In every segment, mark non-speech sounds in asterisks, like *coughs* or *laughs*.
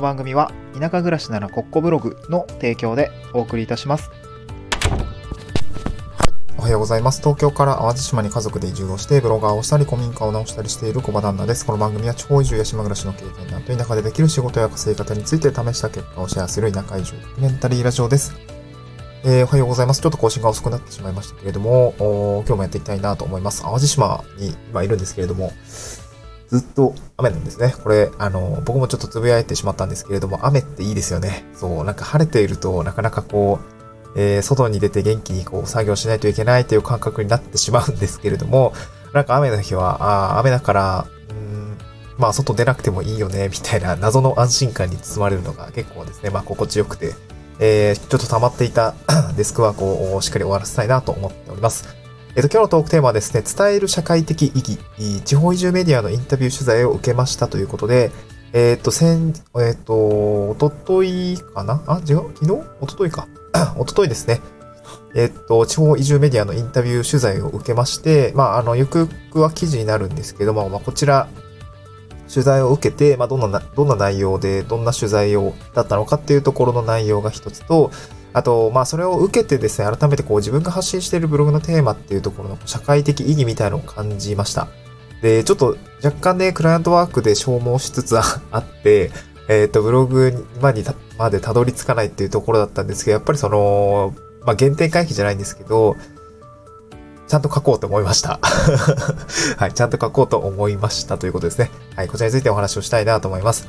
の番組は田舎暮らしならコッコブログの提供でお送りいたします。おはようございます。東京から淡路島に家族で移住をして、ブロガーをしたり、古民家を直したりしている小場旦那です。この番組は地方移住や島暮らしの経験談と田舎でできる仕事や稼ぎ方について試した結果をシェアする田舎移住ドキュメンタリーラジオです。えー、おはようございます。ちょっと更新が遅くなってしまいましたけれども、今日もやっていきたいなと思います。淡路島に今いるんですけれども、ずっと雨なんですね。これ、あの、僕もちょっとつぶやいてしまったんですけれども、雨っていいですよね。そう、なんか晴れているとなかなかこう、えー、外に出て元気にこう作業しないといけないという感覚になってしまうんですけれども、なんか雨の日は、あ雨だから、うん、まあ外出なくてもいいよね、みたいな謎の安心感に包まれるのが結構ですね、まあ心地よくて、えー、ちょっと溜まっていた *coughs* デスクワークをしっかり終わらせたいなと思っております。えっ、と、今日のトークテーマはですね、伝える社会的意義、地方移住メディアのインタビュー取材を受けましたということで、えっ、と、先、えっ、と、おとといかな？あ、違う？昨日？おとといか。*clears throat* おとといですね。えっと、地方移住メディアのインタビュー取材を受けまして、まあ、あの、ゆくゆくは記事になるんですけども、まあ、こちら、取材を受けて、まあ、どんな、どんな内容で、どんな取材を、だったのかっていうところの内容が一つと、あと、まあ、それを受けてですね、改めてこう、自分が発信しているブログのテーマっていうところの社会的意義みたいなのを感じました。で、ちょっと若干ね、クライアントワークで消耗しつつあ *laughs* って、えっ、ー、と、ブログまでまでたどり着かないっていうところだったんですけど、やっぱりその、まあ、原点回帰じゃないんですけど、ちゃんと書こうと思いました。*laughs* はい、ちゃんと書こうと思いましたということですね。はい、こちらについてお話をしたいなと思います。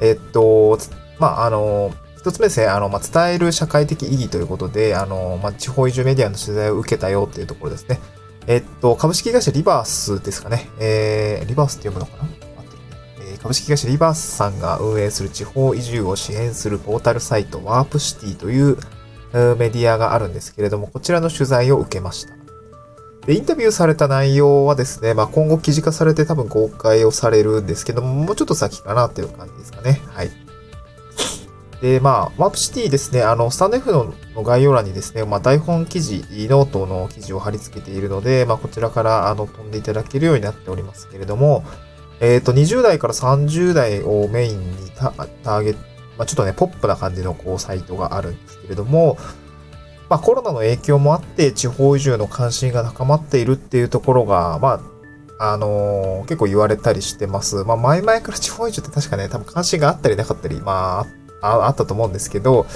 えっと、まあ、あの、一つ目ですね、あの、まあ、伝える社会的意義ということで、あの、まあ、地方移住メディアの取材を受けたよっていうところですね。えっと、株式会社リバースですかね。えー、リバースって読むのかな？待ってねえ株式会社リバースさんが運営する地方移住を支援するポータルサイトワープシティというメディアがあるんですけれども、こちらの取材を受けました。で、インタビューされた内容はですね、まあ、今後記事化されて多分公開をされるんですけども、もうちょっと先かなっていう感じですかね。はい。で、まあ、ワープシティですね、あの、スタンド F の概要欄にですね、まあ、台本記事、ノートの記事を貼り付けているので、まあ、こちらから、あの、飛んでいただけるようになっておりますけれども、えっ、ー、と、20代から30代をメインにターゲット、まあ、ちょっとね、ポップな感じのこうサイトがあるんですけれども、まあ、コロナの影響もあって、地方移住の関心が高まっているっていうところが、まあ、あのー、結構言われたりしてます。まあ、前々から地方移住って確かね、多分関心があったりなかったり、まあ、ああったと思うんですけど、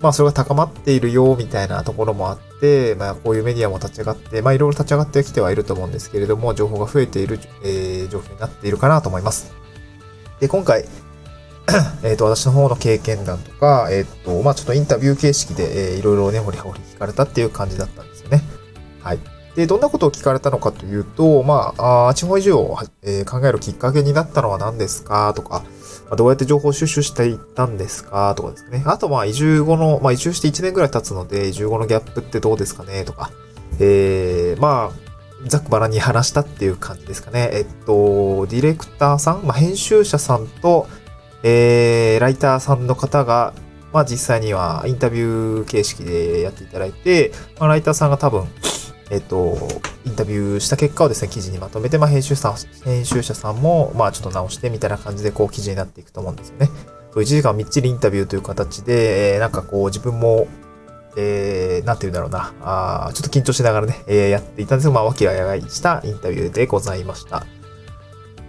まあそれが高まっているよみたいなところもあって、まあこういうメディアも立ち上がって、まあいろいろ立ち上がってきてはいると思うんですけれども、情報が増えている、えー、状況になっているかなと思います。で、今回、えっと、私の方の経験談とか、えっ、ー、と、まあちょっとインタビュー形式で、えー、いろいろね、掘り掘り聞かれたっていう感じだったんですよね。はい。で、どんなことを聞かれたのかというと、まあ、あ地方移住を、えー、考えるきっかけになったのは何ですかとか、まあ、どうやって情報収集していったんですかとかですね。あと、まあ、移住後の、まあ、移住して1年ぐらい経つので、移住後のギャップってどうですかねとか、えー、まあ、ざっくばらに話したっていう感じですかね。えっと、ディレクターさん、まあ、編集者さんと、えー、ライターさんの方が、まあ実際にはインタビュー形式でやっていただいて、まあ、ライターさんが多分、えっと、インタビューした結果をですね、記事にまとめて、まあ、編集さん、編集者さんも、まあ、ちょっと直してみたいな感じで、こう、記事になっていくと思うんですよね。そう1時間みっちりインタビューという形で、えー、なんかこう、自分も、えー、なんて言うんだろうな、あちょっと緊張しながらね、えー、やっていたんですが、まあ、和気あいあいしたインタビューでございました。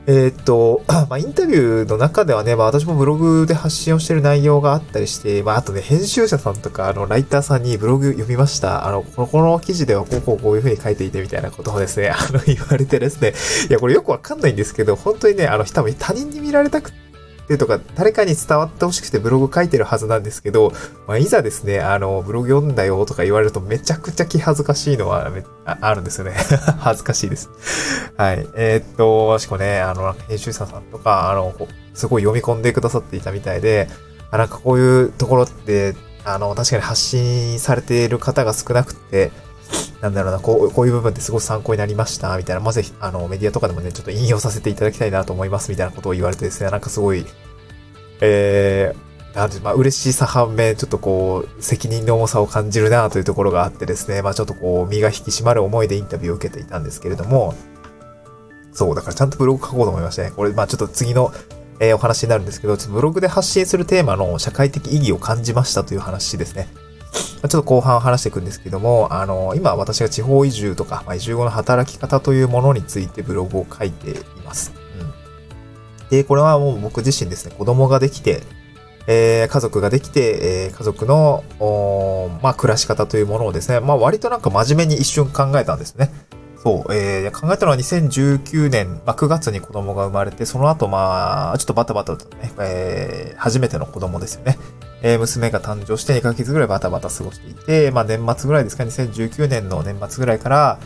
えー、っと、*clears throat* まあ、インタビューの中ではね、まあ、私もブログで発信をしてる内容があったりして、まあ、あとね、編集者さんとか、あの、ライターさんにブログ読みました。あの、この、この記事ではこうこうこういうふうに書いていてみたいなことをですね、あの、言われてですね、いや、これよくわかんないんですけど、本当にね、あの、多分他人に見られたくてとか、誰かに伝わってほしくてブログ書いてるはずなんですけど、まあ、いざですね、あの、ブログ読んだよとか言われるとめちゃくちゃ気恥ずかしいのはああるんですよね。*laughs* 恥ずかしいです。はい。えー、っと、しかもね、あの、編集者さんとか、あの、すごい読み込んでくださっていたみたいで、あなんかこういうところって、あの、確かに発信されている方が少なくて、なんだろうな、こう、こういう部分ってすごく参考になりました、みたいな、まぜひ、あの、メディアとかでもね、ちょっと引用させていただきたいなと思います、みたいなことを言われてですね、なんかすごい、えー、なんて、まあ、嬉しさ反面、ちょっとこう、責任の重さを感じるなというところがあってですね、まあ、ちょっとこう、身が引き締まる思いでインタビューを受けていたんですけれども、そう、だからちゃんとブログ書こうと思いましてね、これ、まあ、ちょっと次の、えー、お話になるんですけど、ちょっとブログで発信するテーマの社会的意義を感じましたという話ですね。ちょっと後半話していくんですけども、あの、今私が地方移住とか、まあ、移住後の働き方というものについてブログを書いています。うん。で、これはもう僕自身ですね、子供ができて、えー、家族ができて、えー、家族の、まあ、暮らし方というものをですね、まあ、割となんか真面目に一瞬考えたんですね。そう、えー、考えたのは2019年、まあ、9月に子供が生まれて、その後、まあ、ちょっとバタバタとね、えー、初めての子供ですよね。えー、娘が誕生して2ヶ月ぐらいバタバタ過ごしていて、まあ、年末ぐらいですか、2019年の年末ぐらいから、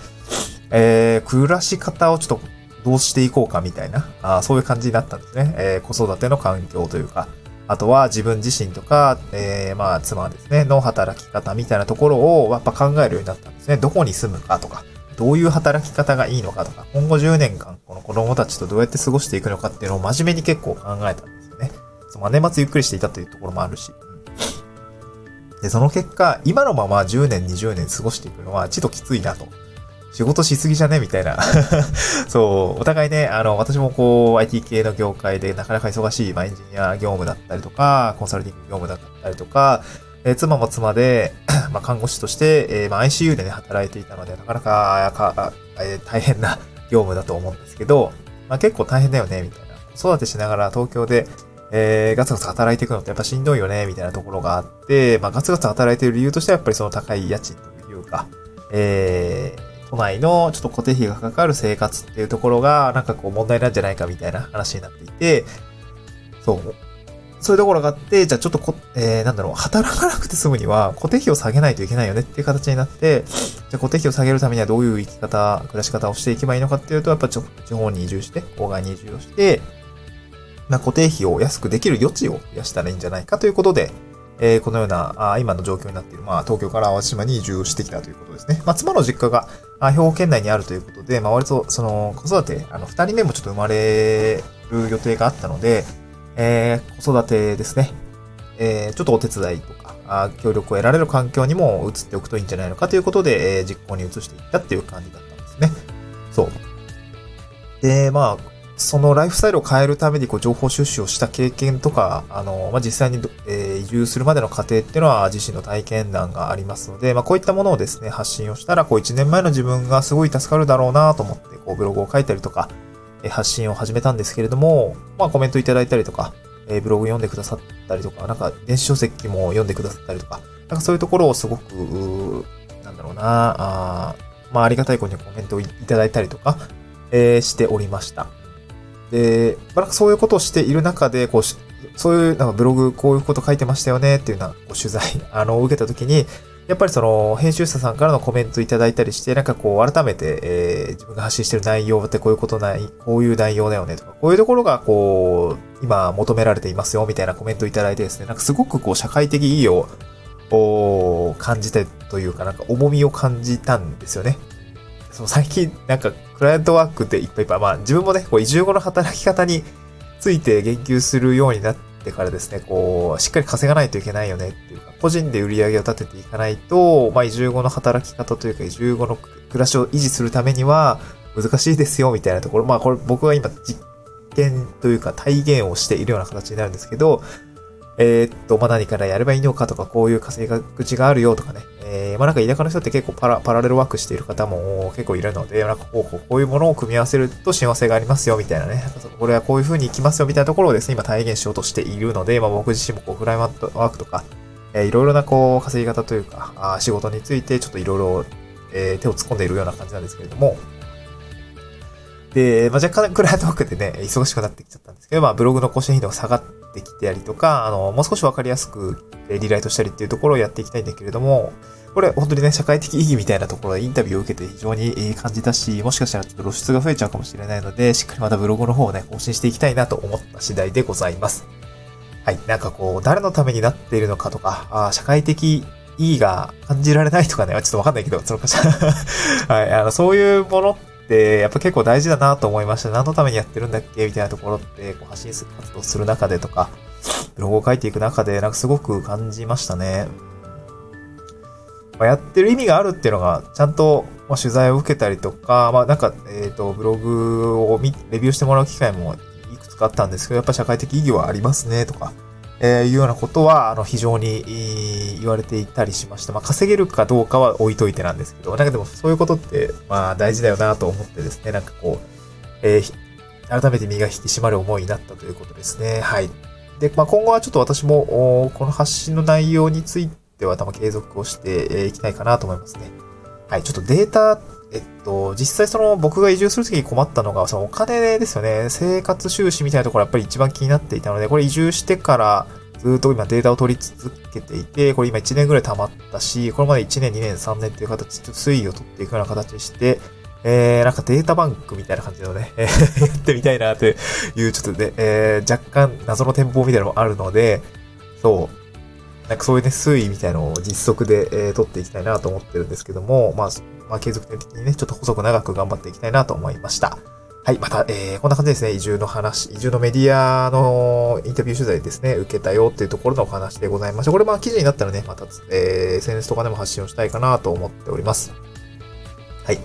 えー、暮らし方をちょっとどうしていこうかみたいな、あそういう感じになったんですね。えー、子育ての環境というか、あとは自分自身とか、えー、まあ、妻ですね、の働き方みたいなところをやっぱ考えるようになったんですね。どこに住むかとか、どういう働き方がいいのかとか、今後10年間、この子供たちとどうやって過ごしていくのかっていうのを真面目に結構考えたんですよね。その年末ゆっくりしていたというところもあるし。で、その結果、今のまま10年、20年過ごしていくのは、ちょっときついなと。仕事しすぎじゃね？みたいな。*laughs* そう、お互いね、あの、私もこう、IT 系の業界でなかなか忙しい、まあ、エンジニア業務だったりとか、コンサルティング業務だったりとか、え、妻も妻で、*coughs* まあ、看護師として、えー、まあ、ICU でね、働いていたので、なかなか、かえー、大変な業務だと思うんですけど、まあ、結構大変だよね、みたいな。子育てしながら東京で、えー、ガツガツ働いていくのってやっぱしんどいよね、みたいなところがあって、まあ、ガツガツ働いてる理由としてはやっぱりその高い家賃というか、えー、都内のちょっと固定費がかかる生活っていうところが、なんかこう問題なんじゃないかみたいな話になっていて、そう。そういうところがあって、じゃあちょっとこ、えー、なんだろう、働かなくて済むには固定費を下げないといけないよねっていう形になって、じゃあ固定費を下げるためにはどういう生き方、暮らし方をしていけばいいのかっていうと、やっぱちょっと地方に移住して、郊外に移住をして、まあ、固定費を安くできる余地を増やしたらいいんじゃないかということで、えー、このような、あ今の状況になっている、まあ、東京から淡路島に移住してきたということですね。まあ、妻の実家が、あ兵庫県内にあるということで、まあ、割と、その、子育て、あの、二人目もちょっと生まれる予定があったので、えー、子育てですね。えー、ちょっとお手伝いとか、あ協力を得られる環境にも移っておくといいんじゃないのかということで、えー、実行に移していったっていう感じだったんですね。そう。で、まあ、そのライフスタイルを変えるためにこう情報収集をした経験とか、あの、まあ、実際に、えー、移住するまでの過程っていうのは自身の体験談がありますので、まあ、こういったものをですね、発信をしたら、こう1年前の自分がすごい助かるだろうなと思って、こうブログを書いたりとか、えー、発信を始めたんですけれども、まあ、コメントいただいたりとか、えー、ブログ読んでくださったりとか、なんか電子書籍も読んでくださったりとか、なんかそういうところをすごく、なんだろうなあまあ、ありがたい子にコメントをいただいたりとか、えー、しておりました。で、まあ、そういうことをしている中で、こう、そういうなんかブログこういうこと書いてましたよねっていうようなこう取材、*laughs* あの、受けたときに、やっぱりその、編集者さんからのコメントいただいたりして、なんかこう、改めて、えー、自分が発信してる内容ってこういうことない、こういう内容だよねとか、こういうところがこう、今求められていますよみたいなコメントいただいてですね、なんかすごくこう、社会的意義を、感じてというか、なんか重みを感じたんですよね。その最近、なんか、クライアントワークっていっぱいいっぱい、まあ自分もね、こう移住後の働き方について言及するようになってからですね、こう、しっかり稼がないといけないよねっていうか、個人で売り上げを立てていかないと、まあ移住後の働き方というか、移住後の暮らしを維持するためには難しいですよ、みたいなところ。まあこれ僕は今実験というか体現をしているような形になるんですけど、えー、っと、まあ、何からやればいいのかとか、こういう稼ぎ口があるよとかね。えー、まあ、なんか田舎の人って結構パラパラレルワークしている方も結構いるので、なんかこう、こうこういうものを組み合わせると幸せがありますよ、みたいなね。これはこういう風にいきますよ、みたいなところをですね、今体現しようとしているので、まあ、僕自身もこう、フライマットワークとか、えー、いろいろなこう、稼ぎ方というか、あ仕事についてちょっといろいろ、えー、手を突っ込んでいるような感じなんですけれども、で、まあ、若干クライアントワークでね、忙しくなってきちゃったんですけど、まあ、ブログの更新頻度が下がってきたりとか、あの、もう少しわかりやすくリライトしたりっていうところをやっていきたいんだけれども、これ本当にね、社会的意義みたいなところでインタビューを受けて非常に感じたし、もしかしたらちょっと露出が増えちゃうかもしれないので、しっかりまたブログの方をね、更新していきたいなと思った次第でございます。はい。なんかこう、誰のためになっているのかとか、あ社会的意義が感じられないとかね、ちょっとわかんないけど、そのかし *laughs* はい。あの、そういうものって、やっぱ結構大事だなと思いました。何のためにやってるんだっけみたいなところって、こう発信活動する中でとか、ブログを書いていく中で、なんかすごく感じましたね。まあ、やってる意味があるっていうのが、ちゃんと、まあ、取材を受けたりとか、まあなんか、えっ、ー、と、ブログを見、レビューしてもらう機会もいくつかあったんですけど、やっぱ社会的意義はありますね、とか、えー、いうようなことは、あの、非常に言われていたりしました。まあ、稼げるかどうかは置いといてなんですけど、なんかでもそういうことって、まあ、大事だよなと思ってですね、なんかこう、えー、改めて身が引き締まる思いになったということですね。はい。で、まあ、今後はちょっと私も、この発信の内容については多分継続をしていきたいかなと思いますね。はい、ちょっとデータ、えっと、実際その僕が移住するときに困ったのが、そのお金ですよね。生活収支みたいなところやっぱり一番気になっていたので、これ移住してからずっと今データを取り続けていて、これ今1年ぐらい溜まったし、これまで1年、2年、3年っていう形で推移を取っていくような形でして、えー、なんかデータバンクみたいな感じのね、*laughs* やってみたいなという、ちょっとね、えー、若干謎の展望みたいなのもあるので、そう、なんかそういうね、推移みたいなのを実測で、えー、取っていきたいなと思ってるんですけども、まあ、まあ、継続的にね、ちょっと細く長く頑張っていきたいなと思いました。はい、また、えー、こんな感じですね、移住の話、移住のメディアのインタビュー取材ですね、受けたよっていうところのお話でございました。これまあ記事になったらね、また、えー、SNS とかでも発信をしたいかなと思っております。はい。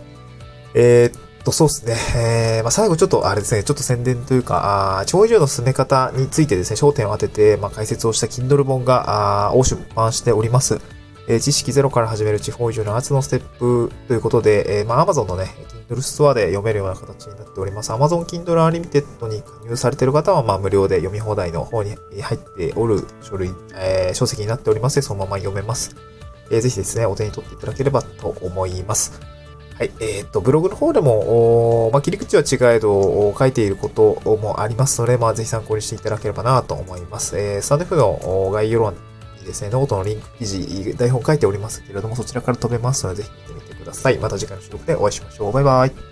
えー、と、そうですね。えー、まあ、最後ちょっとあれですね、ちょっと宣伝というか、あ地方移住の進め方についてですね、焦点を当てて、まあ、解説をした Kindle 本が、あ大出版しております。えー、知識ゼロから始める地方移住の7つのステップということで、えー、まあ、Amazon のね、Kindle ストアで読めるような形になっております。Amazon Kindle Unlimited に加入されている方は、まあ、無料で読み放題の方に入っておる書類、えー、書籍になっておりますので、そのまま読めます。えー、ぜひですね、お手に取っていただければと思います。はい。えっ、と、ブログの方でも、まあ、切り口は違えど、書いていることもありますので、まあ、ぜひ参考にしていただければなと思います。えー、スタンド F の概要欄にですね、ノートのリンク記事、台本書いておりますけれども、そちらから飛べますので、ぜひ見てみてください。また次回の収録でお会いしましょう。バイバイ。